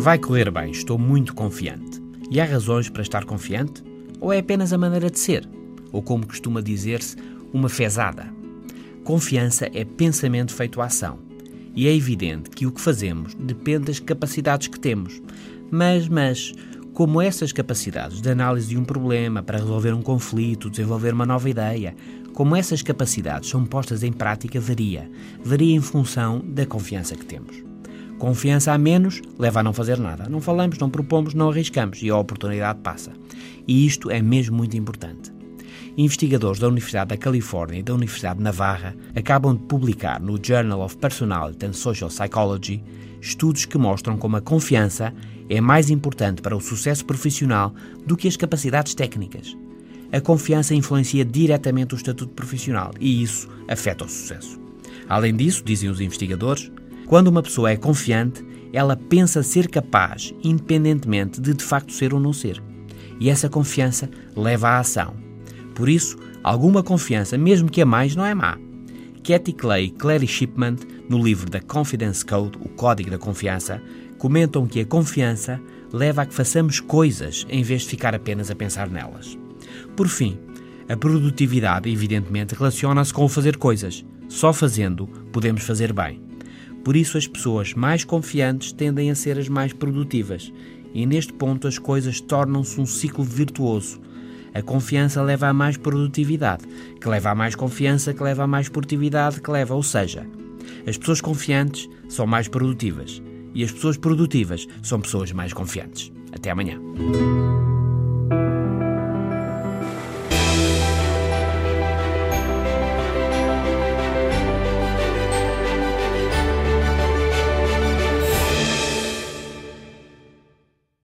Vai correr bem, estou muito confiante. E há razões para estar confiante? Ou é apenas a maneira de ser? Ou como costuma dizer-se, uma fezada? Confiança é pensamento feito à ação. E é evidente que o que fazemos depende das capacidades que temos. Mas, mas, como essas capacidades de análise de um problema para resolver um conflito, desenvolver uma nova ideia, como essas capacidades são postas em prática, varia. Varia em função da confiança que temos. Confiança a menos leva a não fazer nada. Não falamos, não propomos, não arriscamos e a oportunidade passa. E isto é mesmo muito importante. Investigadores da Universidade da Califórnia e da Universidade de Navarra acabam de publicar no Journal of Personality and Social Psychology estudos que mostram como a confiança é mais importante para o sucesso profissional do que as capacidades técnicas. A confiança influencia diretamente o estatuto profissional e isso afeta o sucesso. Além disso, dizem os investigadores, quando uma pessoa é confiante, ela pensa ser capaz, independentemente de de facto ser ou não ser. E essa confiança leva à ação. Por isso, alguma confiança, mesmo que a mais, não é má. Cathy Clay e Clary Shipman, no livro The Confidence Code, o Código da Confiança, comentam que a confiança leva a que façamos coisas em vez de ficar apenas a pensar nelas. Por fim, a produtividade, evidentemente, relaciona-se com o fazer coisas. Só fazendo podemos fazer bem. Por isso, as pessoas mais confiantes tendem a ser as mais produtivas, e neste ponto as coisas tornam-se um ciclo virtuoso. A confiança leva a mais produtividade, que leva a mais confiança, que leva a mais produtividade, que leva, ou seja, as pessoas confiantes são mais produtivas e as pessoas produtivas são pessoas mais confiantes. Até amanhã.